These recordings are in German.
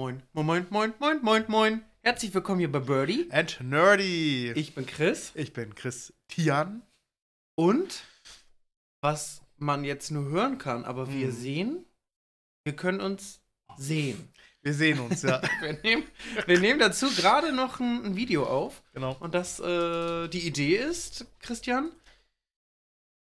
Moin, moin, moin, moin, moin, moin, moin. Herzlich willkommen hier bei Birdie. And Nerdy. Ich bin Chris. Ich bin Christian. Und was man jetzt nur hören kann, aber wir Hm. sehen, wir können uns sehen. Wir sehen uns, ja. Wir nehmen, wir nehmen dazu gerade noch ein, ein Video auf. genau. Und das, äh, die Idee ist, Christian,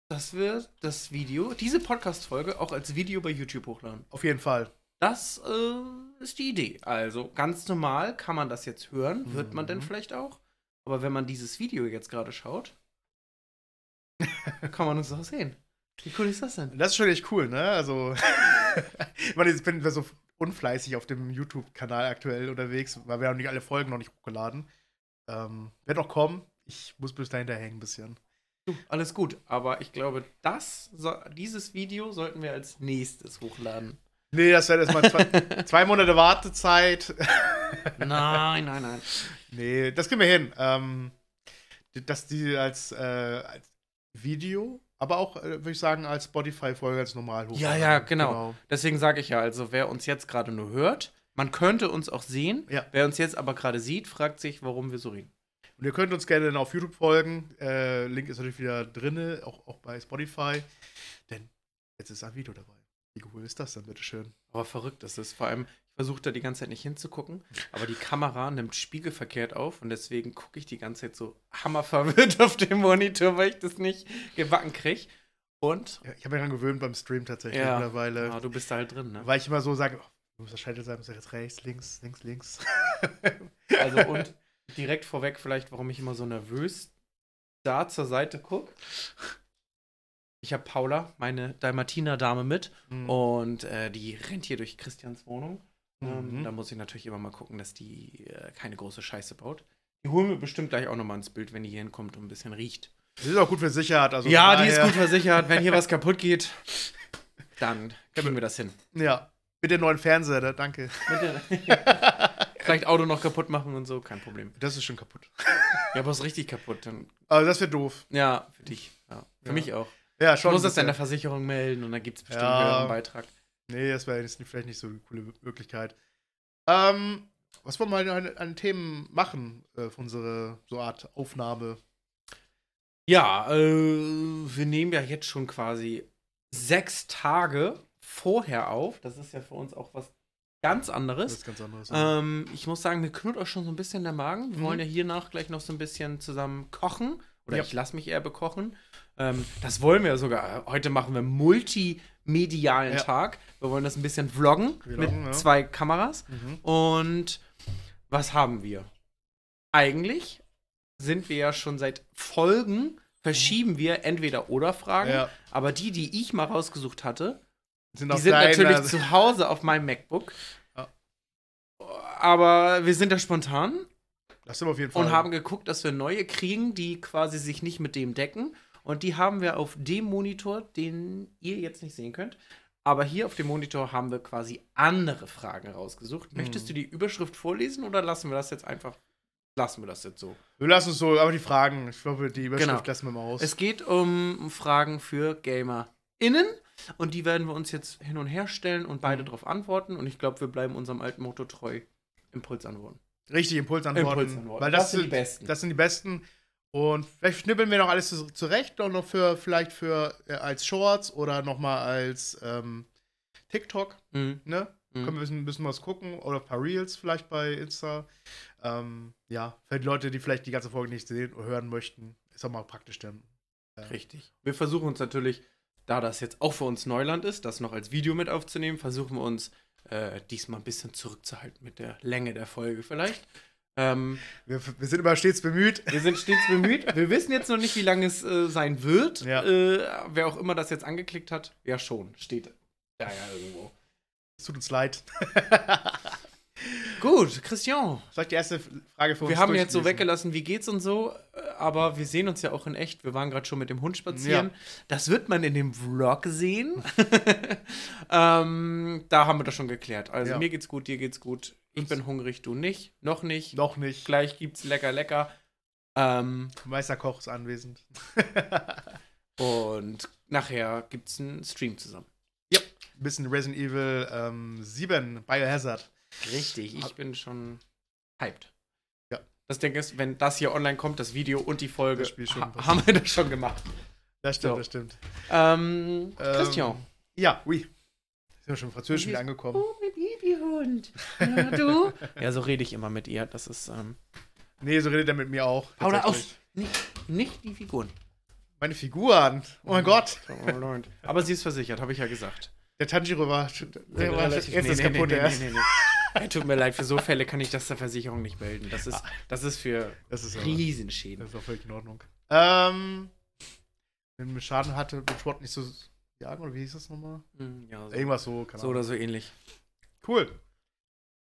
dass wir das Video, diese Podcast-Folge auch als Video bei YouTube hochladen. Auf jeden Fall. Das äh, ist die Idee. Also ganz normal kann man das jetzt hören, wird man denn Mhm. vielleicht auch. Aber wenn man dieses Video jetzt gerade schaut, kann man uns auch sehen. Wie cool ist das denn? Das ist schon echt cool, ne? Also, ich meine, jetzt bin ich so unfleißig auf dem YouTube-Kanal aktuell unterwegs, weil wir haben nicht alle Folgen noch nicht hochgeladen. Ähm, wird noch kommen. Ich muss bis dahinter hängen ein bisschen. Alles gut. Aber ich glaube, das, dieses Video sollten wir als nächstes hochladen. Nee, das wäre erstmal zwei, zwei Monate Wartezeit. Nein, nein, nein. nee, das kriegen wir hin. Ähm, dass die als, äh, als Video, aber auch, äh, würde ich sagen, als Spotify-Folge ganz normal Ja, hochladen. ja, genau. Deswegen sage ich ja, also wer uns jetzt gerade nur hört, man könnte uns auch sehen. Ja. Wer uns jetzt aber gerade sieht, fragt sich, warum wir so reden. Und ihr könnt uns gerne dann auf YouTube folgen. Äh, Link ist natürlich wieder drin, auch, auch bei Spotify. Denn jetzt ist ein Video dabei. Wie cool ist das denn, bitteschön? Aber verrückt ist es. Vor allem, ich versuche da die ganze Zeit nicht hinzugucken, aber die Kamera nimmt spiegelverkehrt auf und deswegen gucke ich die ganze Zeit so hammerverwirrt auf dem Monitor, weil ich das nicht gebacken kriege. Und Ja, ich habe mich daran gewöhnt beim Stream tatsächlich Ja. mittlerweile. ah, du bist da halt drin, ne? Weil ich immer so sage, oh, muss das Scheitel sein, muss das jetzt rechts, links, links, links. Also und direkt vorweg vielleicht, warum ich immer so nervös da zur Seite gucke. Ich habe Paula, meine Dalmatiner-Dame mit Mhm. und äh, die rennt hier durch Christians Wohnung. Ähm, Mhm. da muss ich natürlich immer mal gucken, dass die äh, keine große Scheiße baut. Die holen wir bestimmt gleich auch nochmal ins Bild, wenn die hier hinkommt und ein bisschen riecht. Das ist auch gut für Sicherheit. Also ja, die ist gut versichert. Wenn hier was kaputt geht, dann kriegen wir das hin. Ja, mit dem neuen Fernseher, da, danke. Vielleicht Auto noch kaputt machen und so, kein Problem. Das ist schon kaputt. Ja, aber ist richtig kaputt. Dann, Also das wäre doof. ja, für dich. Ja, für Ja. mich auch. Ja, schon. muss ein das dann der bisschen. Versicherung melden und dann gibt es bestimmt Ja. einen Beitrag. Nee, das wäre vielleicht nicht so eine coole Möglichkeit. Ähm, was wollen wir an, an Themen machen äh, für unsere so Art Aufnahme? Ja, äh, wir nehmen ja jetzt schon quasi sechs Tage vorher auf. Das ist ja für uns auch was ganz Das anderes. ist ganz anderes. ja. Ähm, ich muss sagen, mir knurrt auch schon so ein bisschen der Magen. Wir Mhm. wollen ja hiernach gleich noch so ein bisschen zusammen kochen. Oder Ja. ich lasse mich eher bekochen. Ähm, das wollen wir sogar. Heute machen wir multimedialen Ja. Tag. Wir wollen das ein bisschen vloggen Vloggen, mit ja. zwei Kameras. Mhm. Und was haben wir? Eigentlich sind wir ja schon seit Folgen, verschieben wir entweder oder Fragen. Ja. Aber die, die ich mal rausgesucht hatte, Sind die sind deiner- natürlich zu Hause auf meinem MacBook. Ja. Aber wir sind da spontan Das sind wir auf jeden Fall. und haben geguckt, dass wir neue kriegen, die quasi sich nicht mit dem decken. Und die haben wir auf dem Monitor, den ihr jetzt nicht sehen könnt. Aber hier auf dem Monitor haben wir quasi andere Fragen rausgesucht. Möchtest Mhm. du die Überschrift vorlesen oder lassen wir das jetzt einfach? Lassen wir das jetzt so. wir lassen uns so, aber die Fragen, ich glaube, die Überschrift Genau. lassen wir mal aus. Es geht um Fragen für GamerInnen. Und die werden wir uns jetzt hin und her stellen und beide Mhm. darauf antworten. Und ich glaube, wir bleiben unserem alten Motto treu. Impulsantworten. Richtig, Impulsantworten. Impulsantworten. Weil das, Das sind die besten. Das sind die besten. Und vielleicht schnippeln wir noch alles zu- zurecht und noch für, vielleicht für äh, als Shorts oder nochmal als ähm, TikTok, Mhm. ne? Mhm. Können wir ein bisschen, was gucken oder ein paar Reels vielleicht bei Insta. Ähm, ja, für die Leute, die vielleicht die ganze Folge nicht sehen oder hören möchten, ist auch mal praktisch dann. Richtig. Wir versuchen uns natürlich, da das jetzt auch für uns Neuland ist, das noch als Video mit aufzunehmen, versuchen wir uns äh, diesmal ein bisschen zurückzuhalten mit der Länge der Folge vielleicht. Ähm, Wir, wir sind immer stets bemüht. wir sind stets bemüht. Wir wissen jetzt noch nicht, wie lange es äh, sein wird. Ja. Äh, wer auch immer das jetzt angeklickt hat, ja schon, steht da ja irgendwo. Es tut uns leid. Gut, Christian. Soll ich die erste Frage für uns Wir haben jetzt so weggelassen, wie geht's und so, äh, aber wir sehen uns ja auch in echt. Wir waren gerade schon mit dem Hund spazieren. Das wird man in dem Vlog sehen. ähm, da haben wir das schon geklärt. Also Ja. mir geht's gut, dir geht's gut. Ich bin hungrig, du nicht. Noch nicht. Noch nicht. Gleich gibt's lecker, lecker. Ähm, Meister Koch ist anwesend. und nachher gibt's einen Stream zusammen. Ein bisschen Resident Evil ähm, 7 Biohazard. Richtig, ich bin schon hyped. Ja. Das Ding ist, wenn das hier online kommt, das Video und die Folge, ha haben wir das schon gemacht. Das stimmt, So. das stimmt. Ähm, Ähm, Christian. Ja, oui. Sind wir schon im Französischen wieder angekommen. Ja, du? ja, so rede ich immer mit ihr. Das ist, ähm, Nee, so redet er mit mir auch. Paula, aus. tatsächlich. Nicht, nicht die Figuren. Meine Figuren. Oh mein Gott. Oh. Aber sie ist versichert, habe ich ja gesagt. Der Tanjiro war. Der war jetzt nee, ist nee, kaputt nee, nee, erst. nee, nee. Ey, Tut mir leid, für so Fälle kann ich das der Versicherung nicht melden. Das ist, das ist für Das ist aber, Riesenschäden. Das ist auch völlig in Ordnung. Ähm. Wenn man Schaden hatte, mit Schwott nicht so jagen, oder wie hieß das nochmal? Hm, Ja, so, Irgendwas so, keine so oder so ähnlich. Cool.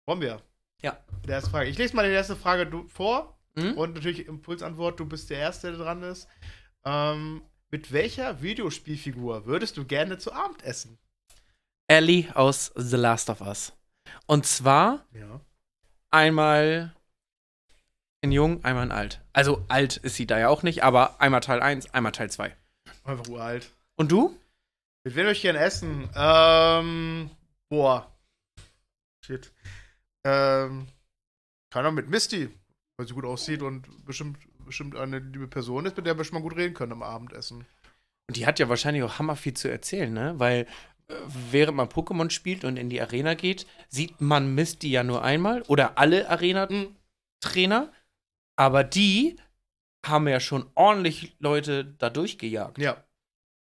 Wollen wir? Ja. Die erste Frage. Ich lese mal die erste Frage du, vor Hm? und natürlich Impulsantwort. Du bist der Erste, der dran ist. Ähm, mit welcher Videospielfigur würdest du gerne zu Abend essen? Ellie aus The Last of Us. Und zwar Ja. einmal in jung, einmal in alt. Also alt ist sie da ja auch nicht, aber einmal Teil 1, einmal Teil 2. Einfach uralt. Und du? Mit wem würde ich gerne essen? Ähm, boah. Shit. Ähm, keiner mit Misty, weil sie gut aussieht und bestimmt, bestimmt eine liebe Person ist, mit der wir schon mal gut reden können am Abendessen. Und die hat ja wahrscheinlich auch hammer viel zu erzählen, ne? Weil äh, während man Pokémon spielt und in die Arena geht, sieht man Misty ja nur einmal oder alle Arena-Trainer. Aber die haben ja schon ordentlich Leute da durchgejagt. Ja.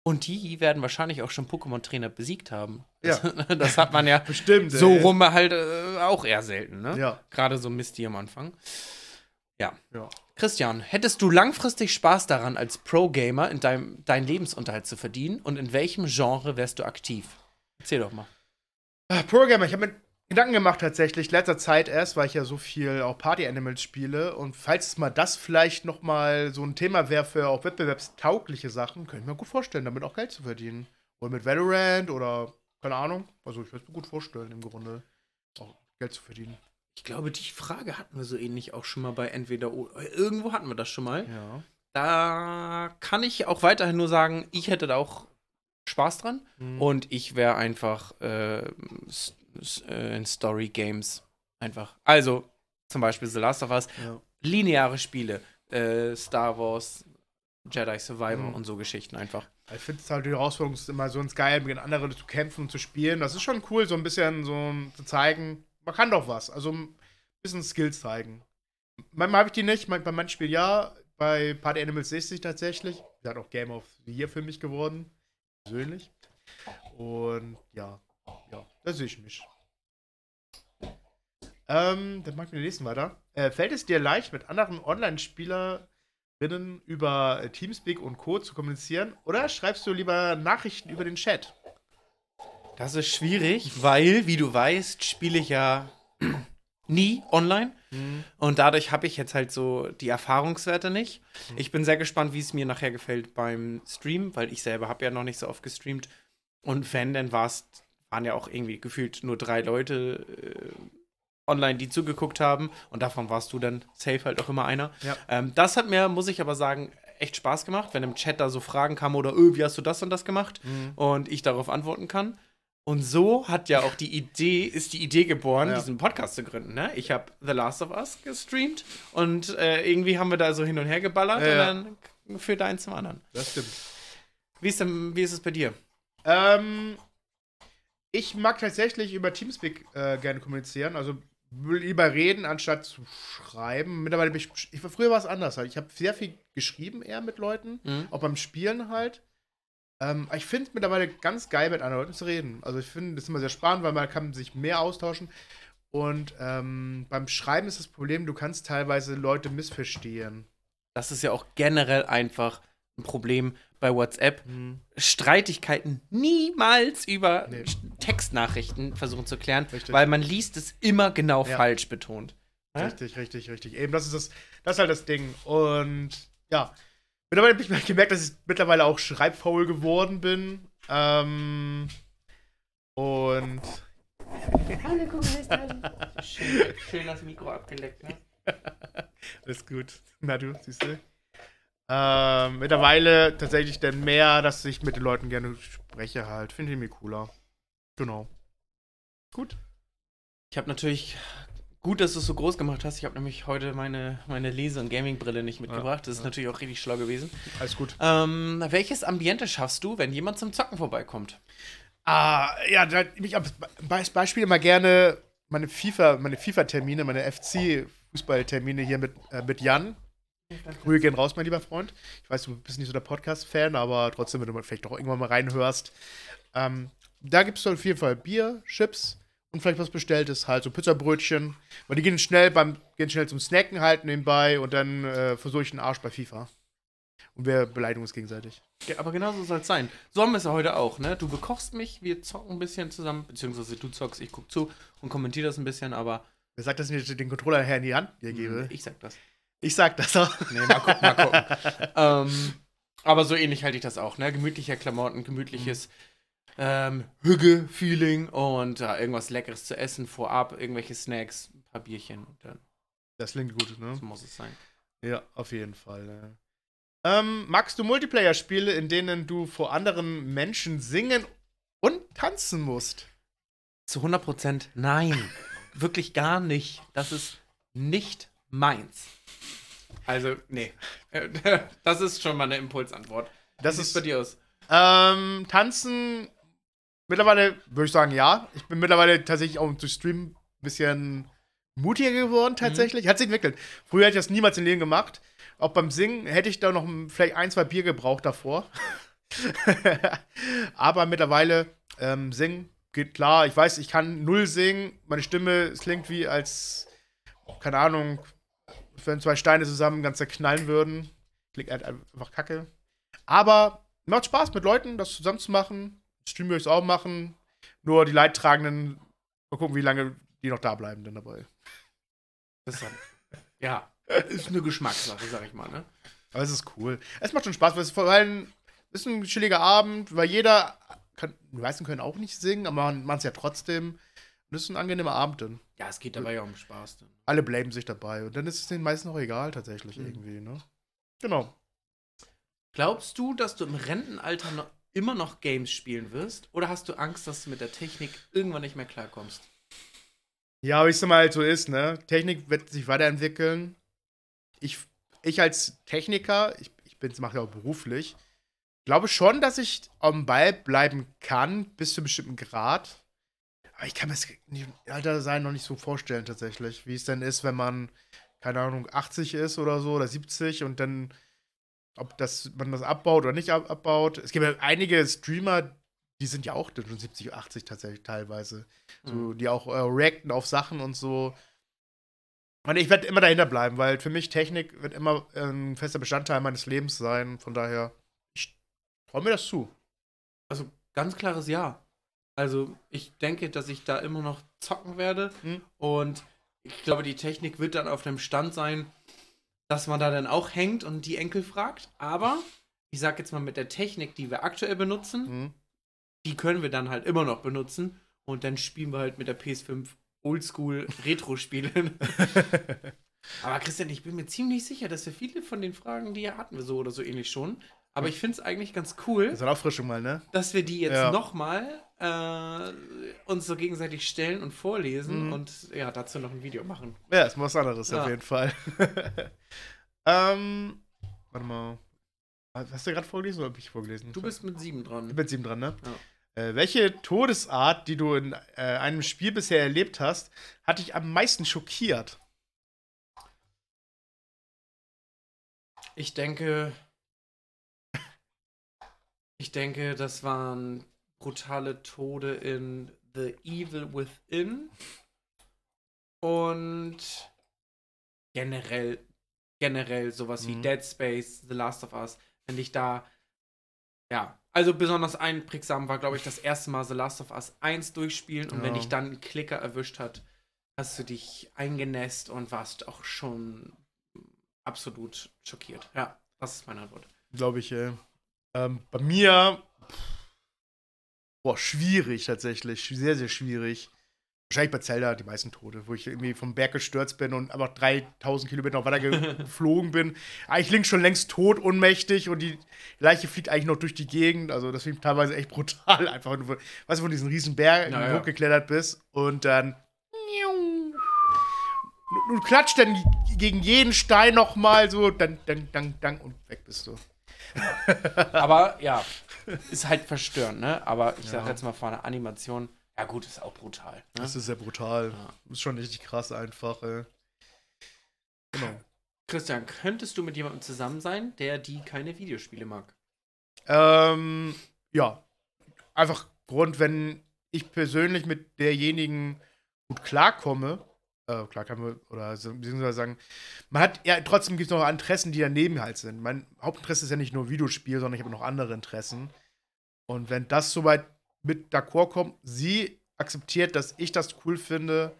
Und die werden wahrscheinlich auch schon Pokémon-Trainer besiegt haben. Ja. Das, das hat man ja Bestimmt. so ey. rum halt äh, auch eher selten, ne? Ja. Gerade so Misty am Anfang. Ja. Ja. Christian, hättest du langfristig Spaß daran, als Pro-Gamer in deinem deinen Lebensunterhalt zu verdienen? Und in welchem Genre wärst du aktiv? Erzähl doch mal. Ah, Programmer, ich habe mir Gedanken gemacht tatsächlich, letzter Zeit erst, weil ich ja so viel auch Party Animals spiele. Und falls es mal das vielleicht noch mal so ein Thema wäre für auch wettbewerbstaugliche Sachen, könnte ich mir gut vorstellen, damit auch Geld zu verdienen. Oder mit Valorant oder keine Ahnung. Also ich würde es mir gut vorstellen, im Grunde auch Geld zu verdienen. Ich glaube, die Frage hatten wir so ähnlich auch schon mal bei entweder oder. Irgendwo hatten wir das schon mal. Ja. Da kann ich auch weiterhin nur sagen, ich hätte da auch Spaß dran. Mhm. Und ich wäre einfach äh, äh, in Story Games einfach. Also zum Beispiel The Last of Us, ja. lineare Spiele, äh, Star Wars, Jedi Survivor Mhm. und so Geschichten einfach. Ich finde es halt die Herausforderung, ist immer so ins Geil, mit anderen zu kämpfen und zu spielen. Das ist schon cool, so ein bisschen so zu zeigen, man kann doch was. Also ein bisschen Skills zeigen. Manchmal habe ich die nicht, bei manchen Spielen ja. Bei Party Animals sehe ich sie tatsächlich. Sie hat auch Game of the Year für mich geworden. Persönlich. Und ja, ja, da sehe ich mich. Ähm, dann machen wir den nächsten weiter. Äh, fällt es dir leicht, mit anderen Online-Spielerinnen über äh, Teamspeak und Co. zu kommunizieren? Oder schreibst du lieber Nachrichten über den Chat? Das ist schwierig, weil, wie du weißt, spiele ich ja nie online. Und dadurch habe ich jetzt halt so die Erfahrungswerte nicht. Ich bin sehr gespannt, wie es mir nachher gefällt beim Stream, weil ich selber habe ja noch nicht so oft gestreamt. Und wenn, dann waren ja auch irgendwie gefühlt nur drei Leute äh, online, die zugeguckt haben. Und davon warst du dann safe halt auch immer einer. Ja. Ähm, das hat mir, muss ich aber sagen, echt Spaß gemacht, wenn im Chat da so Fragen kamen oder, öh, wie hast du das und das gemacht? Und ich darauf antworten kann. Und so hat ja auch die Idee, ist die Idee geboren, Ja. diesen Podcast zu gründen. Ne? Ich habe The Last of Us gestreamt und äh, irgendwie haben wir da so hin und her geballert Ja, ja. und dann führt eins zum anderen. Das stimmt. Wie ist, denn, wie ist es bei dir? Ähm, ich mag tatsächlich über Teamspeak äh, gerne kommunizieren. Also lieber reden, anstatt zu schreiben. Mittlerweile bin ich, ich früher war es anders halt. Ich habe sehr viel geschrieben eher mit Leuten, Mhm. auch beim Spielen halt. Ähm, ich finde es mittlerweile ganz geil, mit anderen Leuten zu reden. Also ich finde das immer sehr spannend, weil man kann sich mehr austauschen. Und ähm, beim Schreiben ist das Problem, du kannst teilweise Leute missverstehen. Das ist ja auch generell einfach ein Problem bei WhatsApp. Streitigkeiten niemals über Nee. Textnachrichten versuchen zu klären, Richtig. weil man liest es immer genau Ja. falsch betont. Ja? Richtig, richtig, richtig. Eben, das ist das, das ist halt das Ding. Und ja, mittlerweile habe ich mir gemerkt, dass ich mittlerweile auch schreibfaul geworden bin. Ähm, und Hallo, guck mal, schön, schön das Mikro abgeleckt, ne? alles gut. Na du, siehst du. Ähm, mittlerweile tatsächlich dann mehr, dass ich mit den Leuten gerne spreche halt. Finde ich mir cooler. Genau. Gut. Ich habe natürlich gut, dass du es so groß gemacht hast. Ich habe nämlich heute meine, meine Lese- und Gaming-Brille nicht mitgebracht. das ist natürlich auch richtig schlau gewesen. Alles gut. Ähm, welches Ambiente schaffst du, wenn jemand zum Zocken vorbeikommt? Ah, ja, da, ich als Be- Beispiel immer gerne meine FIFA, meine FIFA-Termine, meine FC-Fußballtermine hier mit, äh, mit Jan. Grüße gehen raus, mein lieber Freund. Ich weiß, du bist nicht so der Podcast-Fan, aber trotzdem, wenn du mal vielleicht doch irgendwann mal reinhörst. Ähm, da gibt es auf jeden Fall Bier, Chips und vielleicht was Bestelltes, halt so Pizzabrötchen. Weil die gehen schnell beim, gehen schnell zum Snacken halt nebenbei und dann äh, versuche ich den Arsch bei FIFA. Und wir beleidigen uns gegenseitig. Ja, aber genau so soll es sein. So haben wir es ja heute auch, ne? Du bekochst mich, wir zocken ein bisschen zusammen, beziehungsweise du zockst, ich guck zu und kommentiere das ein bisschen, aber Wer sagt, dass ich den Controller her in die Hand dir gebe? ich sag das. Ich sag das auch. Nee, mal gucken, mal gucken. ähm, aber so ähnlich halte ich das auch, ne? Gemütliche Klamotten, gemütliches ähm, Hügge-Feeling und äh, irgendwas Leckeres zu essen vorab, irgendwelche Snacks, ein paar Bierchen und dann Das klingt gut, ne? so muss es sein. Ja, auf jeden Fall. Ja. Ähm, magst du Multiplayer-Spiele, in denen du vor anderen Menschen singen und tanzen musst? Zu 100% nein. Wirklich gar nicht. Das ist nicht meins. Also, nee. Das ist schon mal eine Impulsantwort. Das Wie ist sieht's bei dir aus. Ähm, tanzen. Mittlerweile würde ich sagen, ja. Ich bin mittlerweile tatsächlich auch durch Stream ein bisschen mutiger geworden, tatsächlich. Hat sich entwickelt. Früher hätte ich das niemals im Leben gemacht. Auch beim Singen hätte ich da noch vielleicht ein, zwei Bier gebraucht davor. Aber mittlerweile ähm, singen geht klar. Ich weiß, ich kann null singen. Meine Stimme es klingt wie als, keine Ahnung, wenn zwei Steine zusammen ganz zerknallen würden. Klingt halt einfach kacke. Aber macht Spaß mit Leuten, das zusammen zu machen. Stream würde ich es auch machen. Nur die Leidtragenden, mal gucken, wie lange die noch da bleiben dann dabei. Das ist dann, ja, ist eine Geschmackssache, sag ich mal, ne? Aber es ist cool. Es macht schon Spaß, weil es vor allem ist ein chilliger Abend, weil jeder, kann, die meisten können auch nicht singen, aber man macht es ja trotzdem. Und es ist ein angenehmer Abend dann. Ja, es geht dabei ja um Spaß. Dann. Alle blamen sich dabei. Und dann ist es den meisten auch egal, tatsächlich Mhm. irgendwie, ne? Genau. Glaubst du, dass du im Rentenalter noch, immer noch Games spielen wirst? Oder hast du Angst, dass du mit der Technik irgendwann nicht mehr klarkommst? Ja, wie es immer halt so ist, ne? Technik wird sich weiterentwickeln. Ich, ich als Techniker, ich, ich bin, mache ja auch beruflich, glaube schon, dass ich am Ball bleiben kann, bis zu einem bestimmten Grad. Aber ich kann mir das Alter sein noch nicht so vorstellen, tatsächlich. Wie es denn ist, wenn man, keine Ahnung, 80 ist oder so oder 70 und dann, ob das, man das abbaut oder nicht ab, abbaut. Es gibt ja einige Streamer, die sind ja auch schon 70, 80 tatsächlich teilweise. So, Mhm. die auch äh, reacten auf Sachen und so. Und ich werde immer dahinter bleiben, weil für mich Technik wird immer ein fester Bestandteil meines Lebens sein. Von daher, ich traue mir das zu. Also ganz klares Ja. Also ich denke, dass ich da immer noch zocken werde. Mhm. Und ich glaube, die Technik wird dann auf einem Stand sein, dass man da dann auch hängt und die Enkel fragt. Aber ich sag jetzt mal, mit der Technik, die wir aktuell benutzen, Mhm. die können wir dann halt immer noch benutzen. Und dann spielen wir halt mit der PS5 Oldschool Retro-Spiele. Aber Christian, ich bin mir ziemlich sicher, dass wir viele von den Fragen, die ja hatten wir so oder so ähnlich schon. Aber ich finde es eigentlich ganz cool, Das ist eine Auffrischung mal, ne? dass wir die jetzt Ja. nochmal äh, uns so gegenseitig stellen und vorlesen Mhm. und ja, dazu noch ein Video machen. Ja, ist mal was anderes Ja. auf jeden Fall. ähm, warte mal. Hast du gerade vorgelesen oder hab ich vorgelesen? Du bist mit sieben dran. bist sieben dran, ne? Äh, welche Todesart, die du in äh, einem Spiel bisher erlebt hast, hat dich am meisten schockiert? Ich denke. Ich denke, das waren brutale Tode in The Evil Within. Und generell, generell sowas wie Mhm. Dead Space, The Last of Us, wenn ich da. Ja, also besonders einprägsam war, glaube ich, das erste Mal The Last of Us 1 durchspielen und wenn Ja. dich dann ein Klicker erwischt hat, hast du dich eingenässt und warst auch schon absolut schockiert. Ja, das ist meine Antwort. Glaube ich, äh, ähm, bei mir, boah, schwierig tatsächlich. Sehr, sehr schwierig. Wahrscheinlich bei Zelda die meisten Tote, wo ich irgendwie vom Berg gestürzt bin und einfach 3000 Kilometer noch weiter geflogen bin. Eigentlich links schon längst tot, ohnmächtig und die Leiche fliegt eigentlich noch durch die Gegend. Also, das finde ich teilweise echt brutal. Einfach, du, weißt du, von diesen riesen Bergen Ja, ja. hochgeklettert bist und dann du klatscht dann gegen jeden Stein nochmal so, dann, dann, dann, dann und weg bist du. Aber ja, ist halt verstörend, ne? Aber ich sag Ja. jetzt mal vor einer Animation, ja gut, ist auch brutal. Ne? Das ist sehr brutal. Ja. Ist schon richtig krass einfach, ey. Genau. Christian, könntest du mit jemandem zusammen sein, der die keine Videospiele mag? Ähm, ja. Einfach Grund, wenn ich persönlich mit derjenigen gut klarkomme, äh, klarkomme, oder so, beziehungsweise sagen, man hat ja trotzdem gibt es noch Interessen, die daneben halt sind. Mein Hauptinteresse ist ja nicht nur Videospiel, sondern ich habe noch andere Interessen. Und wenn das soweit mit d'accord kommt, sie akzeptiert, dass ich das cool finde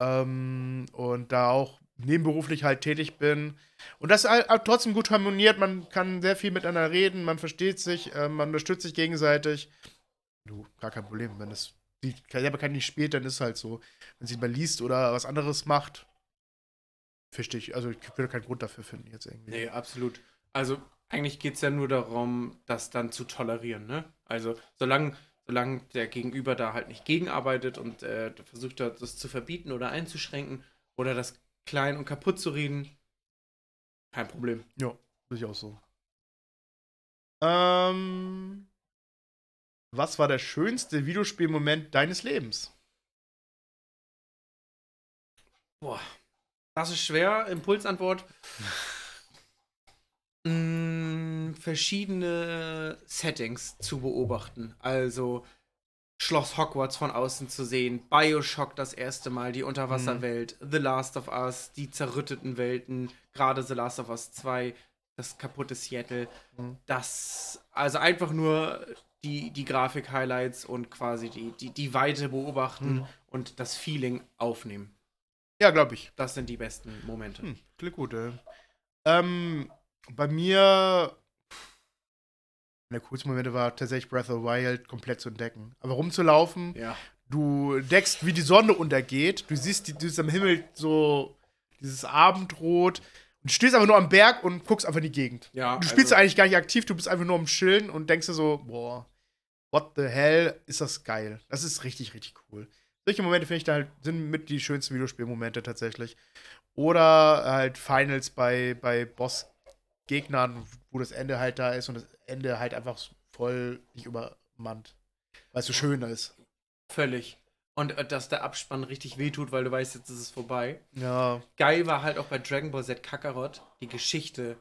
ähm, und da auch nebenberuflich halt tätig bin und das halt trotzdem gut harmoniert, man kann sehr viel miteinander reden, man versteht sich, äh, man unterstützt sich gegenseitig. Du, gar kein Problem, wenn es die selber kann nicht spielt, dann ist halt so. Wenn sie mal liest oder was anderes macht, verstehe ich. Also ich würde keinen Grund dafür finden jetzt irgendwie. Nee, absolut. Also eigentlich geht es ja nur darum, das dann zu tolerieren, ne? Also solange, solange der Gegenüber da halt nicht gegenarbeitet und äh, versucht das zu verbieten oder einzuschränken oder das klein und kaputt zu reden, kein Problem. Ja, durchaus so. Ähm, was war der schönste Videospielmoment deines Lebens? Boah, das ist schwer. Impulsantwort. Mm, verschiedene Settings zu beobachten. Also Schloss Hogwarts von außen zu sehen, Bioshock das erste Mal, die Unterwasserwelt, The Last of Us, die zerrütteten Welten, gerade The Last of Us 2, das kaputte Seattle. Mhm. Das, also einfach nur die, die Grafik-Highlights und quasi die, die, die Weite beobachten Mhm. und das Feeling aufnehmen. Ja, glaube ich. Das sind die besten Momente. Hm, klingt gut, ey. Ähm, bei mir. Der coolste Momente war tatsächlich Breath of the Wild komplett zu entdecken. Aber rumzulaufen, Ja. du deckst, wie die Sonne untergeht. Du siehst, die, du siehst am Himmel so dieses Abendrot. Und du stehst einfach nur am Berg und guckst einfach in die Gegend. Ja, Du spielst also- eigentlich gar nicht aktiv, du bist einfach nur am Chillen und denkst dir so, boah, what the hell, ist das geil. Das ist richtig, richtig cool. Solche Momente finde ich da halt, sind mit die schönsten Videospielmomente tatsächlich. Oder halt Finals bei, bei Bossgegnern, wo das Ende halt da ist und das Ende halt einfach voll nicht übermannt. Weil es so schön ist. Völlig. Und äh, dass der Abspann richtig wehtut, weil du weißt, jetzt ist es vorbei. Ja. Geil war halt auch bei Dragon Ball Z Kakarot, die Geschichte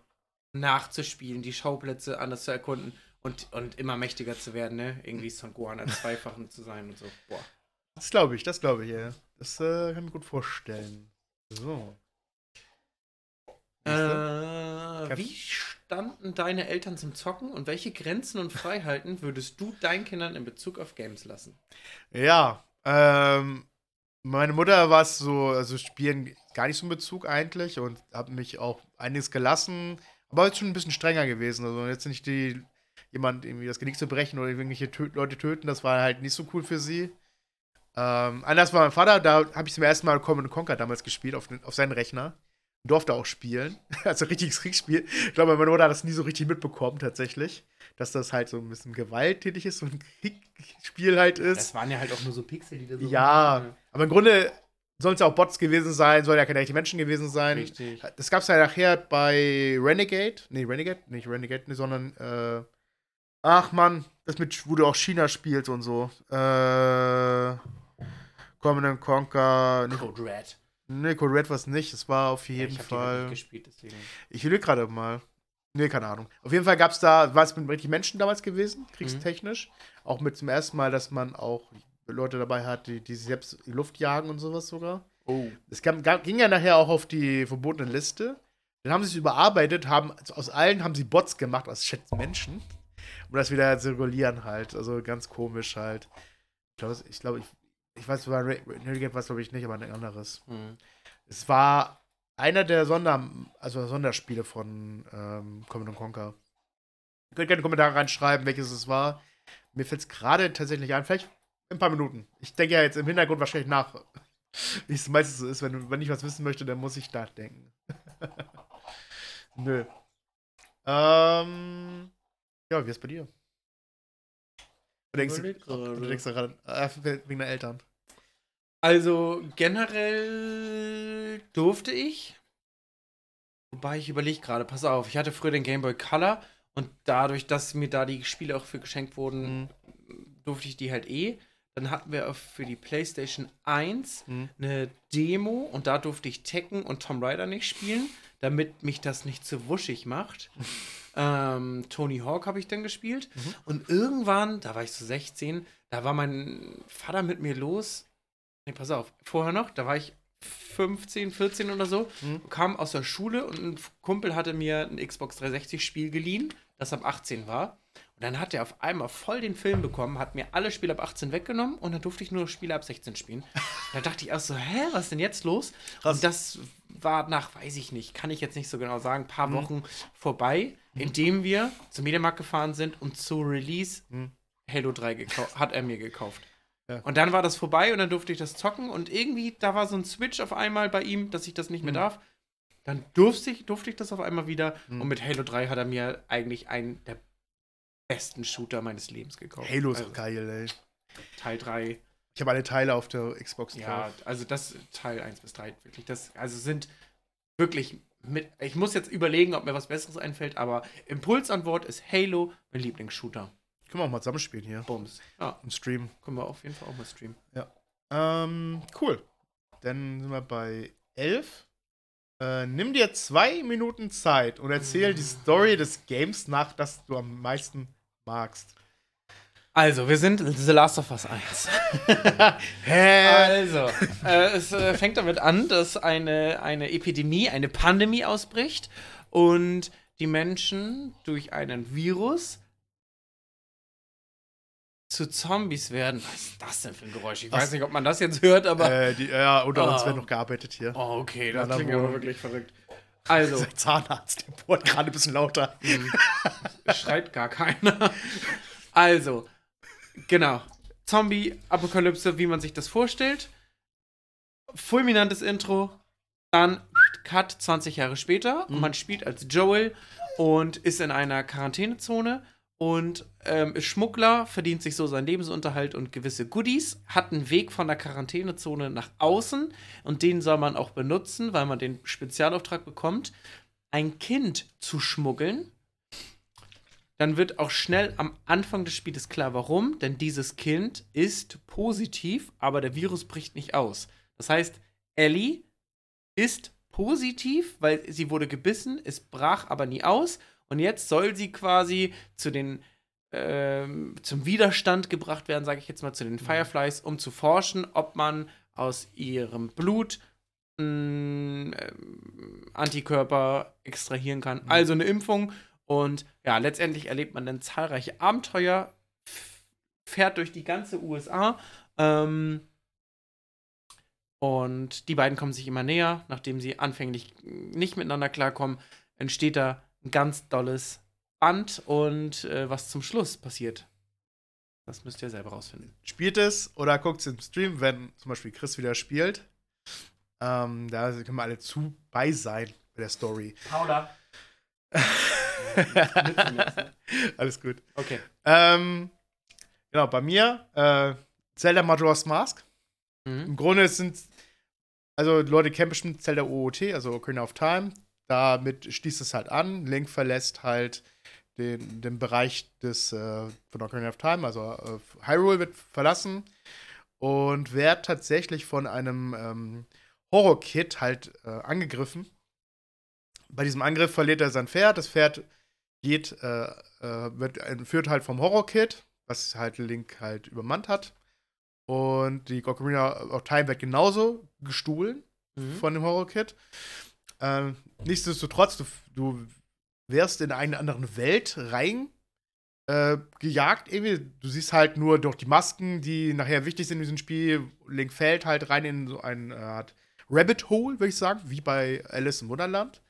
nachzuspielen, die Schauplätze anders zu erkunden und, und immer mächtiger zu werden, ne? Irgendwie Son Gohan als Zweifachen zu sein und so. Boah. Das glaube ich, das glaube ich, ja. Das äh, kann ich mir gut vorstellen. So. Äh, wie standen deine Eltern zum Zocken und welche Grenzen und Freiheiten würdest du deinen Kindern in Bezug auf Games lassen? Ja, ähm, meine Mutter war es so, also Spielen gar nicht so ein Bezug eigentlich und hat mich auch einiges gelassen, aber jetzt schon ein bisschen strenger gewesen. Also jetzt nicht die jemand irgendwie das Genick zu brechen oder irgendwelche tö Leute töten, das war halt nicht so cool für sie. Ähm, anders war mein Vater, da habe ich zum ersten Mal Command Conquer damals gespielt auf, den, auf seinen Rechner. Durfte auch spielen. Also richtiges Kriegsspiel. Ich glaube, meine Mutter hat das nie so richtig mitbekommen, tatsächlich. Dass das halt so ein bisschen gewalttätig ist, so ein Kriegsspiel halt ist. Das waren ja halt auch nur so Pixel, die da so. Ja, aber im Grunde sollen es ja auch Bots gewesen sein, sollen ja keine echten Menschen gewesen sein. Richtig. Das gab es ja nachher bei Renegade. Nee, Renegade? Nicht Renegade, nee, sondern, äh, ach man, das mit, wo du auch China spielst und so. Äh, Command Conquer. Code Red. nee, Code Red war es nicht. Es war auf Ja, jeden ich die halt Fall. nicht gespielt, deswegen. Ich will gerade mal. Nee, keine Ahnung. Auf jeden Fall gab es da, war es mit richtig Menschen damals gewesen, kriegstechnisch. Auch mit zum ersten Mal, dass man auch Leute dabei hat, die, die selbst Luft jagen und sowas sogar. Oh. Es kam, ging ja nachher auch auf die verbotene Liste. Dann haben sie es überarbeitet, haben also aus allen haben sie Bots gemacht, aus schätzen Menschen. Um das wieder zu regulieren halt. Also ganz komisch halt. Ich glaube, ich, glaub, ich, ich weiß, war Renegade war es glaube ich nicht, aber ein anderes. Hm. Es war einer der Sonder, also Sonderspiele von ähm, Command Conquer. Ihr könnt gerne Kommentare reinschreiben, welches es war. Mir fällt es gerade tatsächlich ein, vielleicht in ein paar Minuten. Ich denke ja jetzt im Hintergrund wahrscheinlich nach. Wie es meistens so ist, wenn, wenn ich was wissen möchte, dann muss ich nachdenken. Nö. Ähm, ja, wie ist bei dir? Du denkst, du denkst daran, äh, wegen der Eltern. Also generell durfte ich. Wobei ich überlege gerade, pass auf, ich hatte früher den Game Boy Color und dadurch, dass mir da die Spiele auch für geschenkt wurden, Mhm. durfte ich die halt eh. Dann hatten wir für die PlayStation 1 Mhm. eine Demo und da durfte ich Tekken und Tomb Raider nicht spielen, damit mich das nicht zu wuschig macht. ähm, Tony Hawk habe ich dann gespielt. Mhm. Und irgendwann, da war ich so 16, da war mein Vater mit mir los. Nee, pass auf, vorher noch, da war ich 15, 14 oder so, Mhm. kam aus der Schule und ein Kumpel hatte mir ein Xbox 360-Spiel geliehen, das ab 18 war. Und dann hat er auf einmal voll den Film bekommen, hat mir alle Spiele ab 18 weggenommen und dann durfte ich nur Spiele ab 16 spielen. da dachte ich auch so, hä, was ist denn jetzt los? Krass. Und das war nach, weiß ich nicht, kann ich jetzt nicht so genau sagen, paar Mhm. Wochen vorbei, indem wir zum Mediamarkt gefahren sind und zu Release Mhm. Halo 3 gekau- hat er mir gekauft. Ja. Und dann war das vorbei und dann durfte ich das zocken und irgendwie, da war so ein Switch auf einmal bei ihm, dass ich das nicht mehr Mhm. darf. Dann durfte ich, durfte ich das auf einmal wieder Mhm. und mit Halo 3 hat er mir eigentlich einen der besten Shooter meines Lebens gekauft. Halo ist also, geil, ey. Teil 3. Ich habe alle Teile auf der Xbox Ja, drauf. also das Teil 1 bis 3, wirklich. Das, also sind wirklich mit. Ich muss jetzt überlegen, ob mir was Besseres einfällt, aber Impulsantwort ist Halo, mein Lieblingsshooter. Können wir auch mal zusammenspielen hier Bums. Ja, im Stream. können wir auf jeden Fall auch mal streamen. Ähm, cool. Dann sind wir bei 11. Äh, nimm dir zwei Minuten Zeit und erzähl die Story des Games nach, das du am meisten magst. Also, wir sind The Last of Us 1. Hä? Also, äh, es äh, fängt damit an, dass eine, eine Epidemie, eine Pandemie ausbricht und die Menschen durch einen Virus zu Zombies werden. Was ist das denn für ein Geräusch? Ich Was? weiß nicht, ob man das jetzt hört, aber. Äh, die, ja, unter uns Oh. wird noch gearbeitet hier. oh, okay, das da klingt aber wirklich verrückt. Also, Der Zahnarzt, der bohrt gerade ein bisschen lauter. hm, schreit gar keiner. Also, genau. Zombie-Apokalypse, wie man sich das vorstellt. Fulminantes Intro. Dann Cut 20 Jahre später. Und Mhm. man spielt als Joel und ist in einer Quarantänezone und ähm, ist Schmuggler, verdient sich so seinen Lebensunterhalt und gewisse Goodies, hat einen Weg von der Quarantänezone nach außen und den soll man auch benutzen, weil man den Spezialauftrag bekommt, ein Kind zu schmuggeln. Dann wird auch schnell am Anfang des Spiels klar, warum, denn dieses Kind ist positiv, aber der Virus bricht nicht aus. Das heißt, Ellie ist positiv, weil sie wurde gebissen, es brach aber nie aus und jetzt soll sie quasi zu den ähm, zum Widerstand gebracht werden, sage ich jetzt mal, zu den Fireflies, um zu forschen, ob man aus ihrem Blut mh, ähm, Antikörper extrahieren kann. Mhm. Also eine Impfung und ja, letztendlich erlebt man dann zahlreiche Abenteuer, fährt durch die ganze USA. Ähm, und die beiden kommen sich immer näher. Nachdem sie anfänglich nicht miteinander klarkommen, entsteht da ein ganz dolles Band. Und äh, was zum Schluss passiert, das müsst ihr selber rausfinden. Spielt es oder guckt es im Stream, wenn zum Beispiel Chris wieder spielt. Ähm, da können wir alle zu bei sein bei der Story. Paula. Alles gut. Okay. Ähm, genau, bei mir äh, Zelda Majora's Mask. Mhm. Im Grunde sind, also Leute kennen bestimmt Zelda OOT, also Ocarina of Time. Damit schließt es halt an. Link verlässt halt den, den Bereich des äh, von Ocarina of Time, also äh, Hyrule wird verlassen und wird tatsächlich von einem ähm, Horror-Kid halt äh, angegriffen. Bei diesem Angriff verliert er sein Pferd. Das Pferd geht, äh, äh, wird entführt halt vom Horror-Kid, was halt Link halt übermannt hat. Und die Ocarina of Time wird genauso gestohlen Mhm. von dem Horror-Kid. Ähm, nichtsdestotrotz, du, du wärst in eine andere Welt rein äh, gejagt. Irgendwie. Du siehst halt nur durch die Masken, die nachher wichtig sind in diesem Spiel. Link fällt halt rein in so eine Art Rabbit Hole, würde ich sagen, wie bei Alice im Wunderland.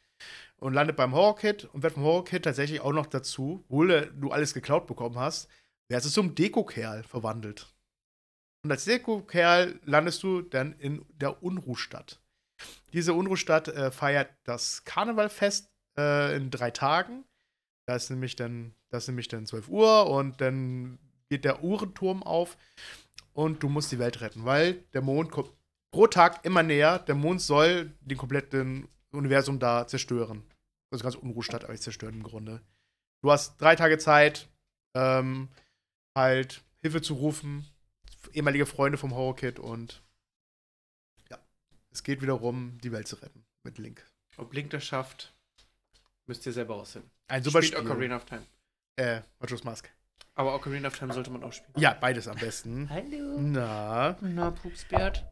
Und landet beim Horror-Kid und wird vom Horror-Kid tatsächlich auch noch dazu, obwohl du alles geklaut bekommen hast, wärst du zum Deko-Kerl verwandelt. Und als Deko-Kerl landest du dann in der Unruhstadt. Diese Unruhstadt äh, feiert das Karnevalfest äh, in drei Tagen. Da ist nämlich dann, das ist nämlich dann 12 Uhr und dann geht der Uhrenturm auf und du musst die Welt retten, weil der Mond kommt pro Tag immer näher. Der Mond soll den kompletten Universum da zerstören. Also ganz Unruhestadt eigentlich zerstören im Grunde. Du hast drei Tage Zeit, ähm, halt Hilfe zu rufen, ehemalige Freunde vom Horror Kid und ja, es geht wieder darum, die Welt zu retten mit Link. Ob Link das schafft, müsst ihr selber aussehen. Ein super Spielt Spiel. Ocarina of Time. Äh, Majora's Mask. Aber Ocarina of Time sollte man auch spielen. Ja, beides am besten. Hallo. Na, Na, Pupsbert.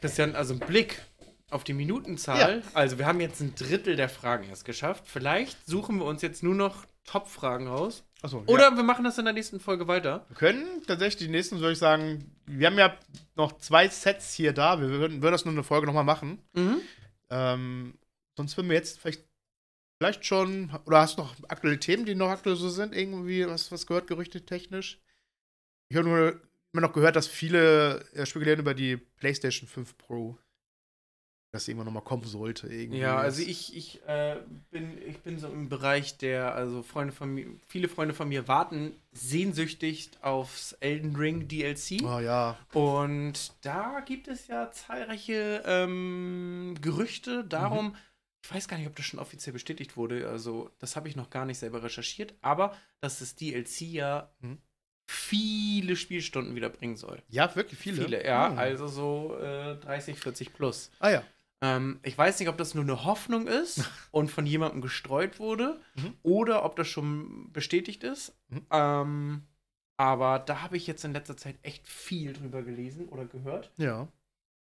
Christian, also ein Blick auf die Minutenzahl. Also, wir haben jetzt ein Drittel der Fragen erst geschafft. Vielleicht suchen wir uns jetzt nur noch Top-Fragen raus. achso. Oder ja. wir machen das in der nächsten Folge weiter. Wir können tatsächlich die nächsten, würde ich sagen, wir haben ja noch zwei Sets hier da. Wir würden, würden das nur eine Folge nochmal machen. Mhm. Ähm, sonst würden wir jetzt vielleicht, vielleicht schon, oder hast du noch aktuelle Themen, die noch aktuell so sind? Irgendwie was, was gehört, Gerüchte technisch? Ich habe nur immer noch gehört, dass viele spekulieren über die PlayStation 5 Pro. Dass sie immer noch mal kommen sollte. Irgendwie. Ja, also ich, ich, äh, bin, ich bin so im Bereich der, also Freunde von mir, viele Freunde von mir warten sehnsüchtig aufs Elden Ring DLC. Oh ja. Und da gibt es ja zahlreiche ähm, Gerüchte darum, ich weiß gar nicht, ob das schon offiziell bestätigt wurde, also das habe ich noch gar nicht selber recherchiert, aber dass das DLC ja Mhm. viele Spielstunden wieder bringen soll. Ja, wirklich viele. Viele, ja, Hm. also so äh, 30, 40 plus. Ah ja. Ähm, ich weiß nicht, ob das nur eine Hoffnung ist und von jemandem gestreut wurde Mhm. oder ob das schon bestätigt ist. Mhm. Ähm, aber da habe ich jetzt in letzter Zeit echt viel drüber gelesen oder gehört. Ja.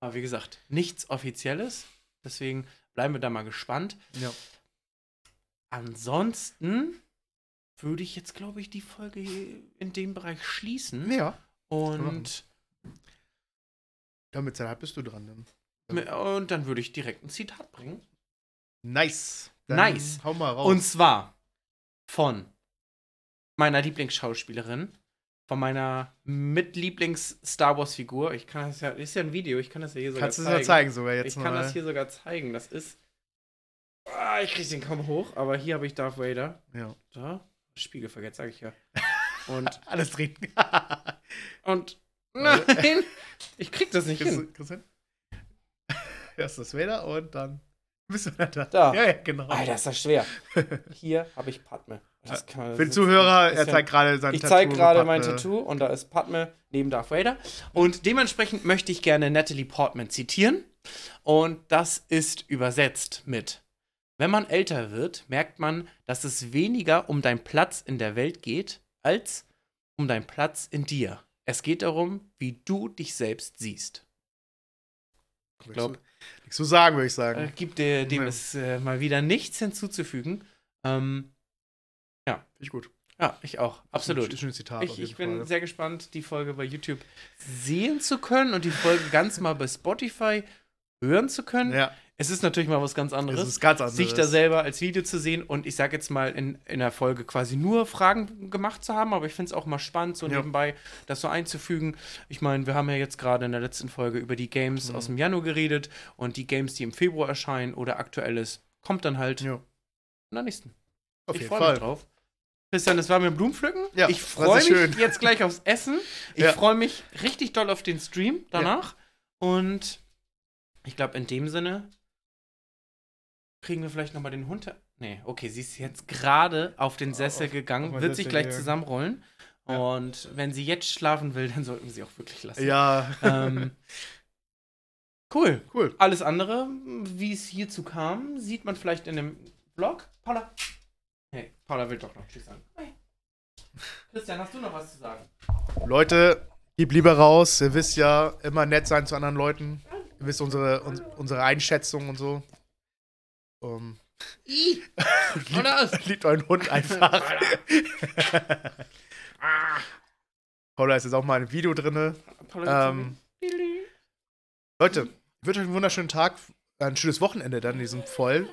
Aber wie gesagt, nichts Offizielles. Deswegen bleiben wir da mal gespannt. Ja. Ansonsten würde ich jetzt, glaube ich, die Folge in dem Bereich schließen. Ja. Und, Ja, mit Zeit bist du dran. Dann. Und dann würde ich direkt ein Zitat bringen. Nice. Nice. Hau mal raus. Und zwar von meiner Lieblingsschauspielerin, von meiner Mitlieblings-Star Wars-Figur. Ich kann das ja, ist ja ein Video, ich kann das ja hier sogar Kannst du es zeigen. ja zeigen sogar jetzt ich kann mal. das hier sogar zeigen. Das ist. Ah, ich krieg den kaum hoch, aber hier habe ich Darth Vader. Ja. Da. Spiegelverkehrt, sage ich ja. Und. Alles drin. Und. Nein! Ich krieg das nicht hin. du- du? Erst das Vader und dann bist du da. Da. Ja, ja, genau. Alter, ist das schwer. Hier habe ich Padme. Das kann man- Für den Zuhörer, er zeigt gerade sein Ich Tattoo. zeige gerade mein. Tattoo und da ist Padme neben Darth Vader. Und dementsprechend möchte ich gerne Natalie Portman zitieren. Und das ist übersetzt mit: Wenn man älter wird, merkt man, dass es weniger um deinen Platz in der Welt geht, als um deinen Platz in dir. Es geht darum, wie du dich selbst siehst. Ich glaub- Nichts zu sagen, würde ich Äh, sagen. gibt der, dem Ja. ist äh, mal wieder nichts hinzuzufügen. Ähm, Finde ich gut. ja, ich auch. Absolut. Schönes Zitat. Ich, ich bin Fall. sehr gespannt, die Folge bei YouTube sehen zu können und die Folge ganz mal bei Spotify hören zu können. Ja, Es ist natürlich mal was ganz das anderes, ist ganz anders. sich da selber als Video zu sehen und ich sage jetzt mal in, in der Folge quasi nur Fragen gemacht zu haben, aber ich finde es auch mal spannend, so Ja. nebenbei das so einzufügen. Ich meine, wir haben ja jetzt gerade in der letzten Folge über die Games Mhm. aus dem Januar geredet und die Games, die im Februar erscheinen oder aktuelles, kommt dann halt Ja. in der nächsten. Auf ich jeden freue Fall. mich drauf. Christian, es war mir Blumenpflücken. Ja, ich freue mich schön. jetzt gleich aufs Essen. Ich Ja. freue mich richtig doll auf den Stream danach. Und ich glaube, in dem Sinne kriegen wir vielleicht nochmal den Hund. Nee, okay, sie ist jetzt gerade auf den Sessel Auf- gegangen, auf wird sich gleich gegangen. zusammenrollen. Ja. Und wenn sie jetzt schlafen will, dann sollten wir sie auch wirklich lassen. Ja, Ähm, cool. cool. Alles andere, wie es hierzu kam, sieht man vielleicht in dem Vlog. Paula. Hey, Paula will doch noch Tschüss sagen. Hey. Christian, hast du noch was zu sagen? Leute, gib lieber raus. Ihr wisst ja, immer nett sein zu anderen Leuten. Ihr wisst unsere, uns, unsere Einschätzung und so. Um, I. Oder was? liebt euren Hund einfach. Paula ist jetzt auch mal ein Video drin. Paula, Ähm, Leute, ich wünsche euch einen wunderschönen Tag, ein schönes Wochenende dann, die sind voll.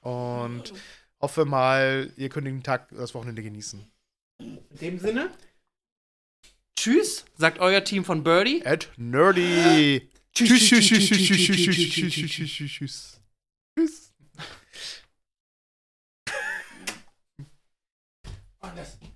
Und hoffe mal, ihr könnt den Tag, das Wochenende genießen. in dem Sinne. Tschüss, sagt euer Team von Birdie. At Nerdy. Tschüss, tschüss, tschüss, tschüss, tschüss, tschüss, tschüss, tschüss, tschüss, なんです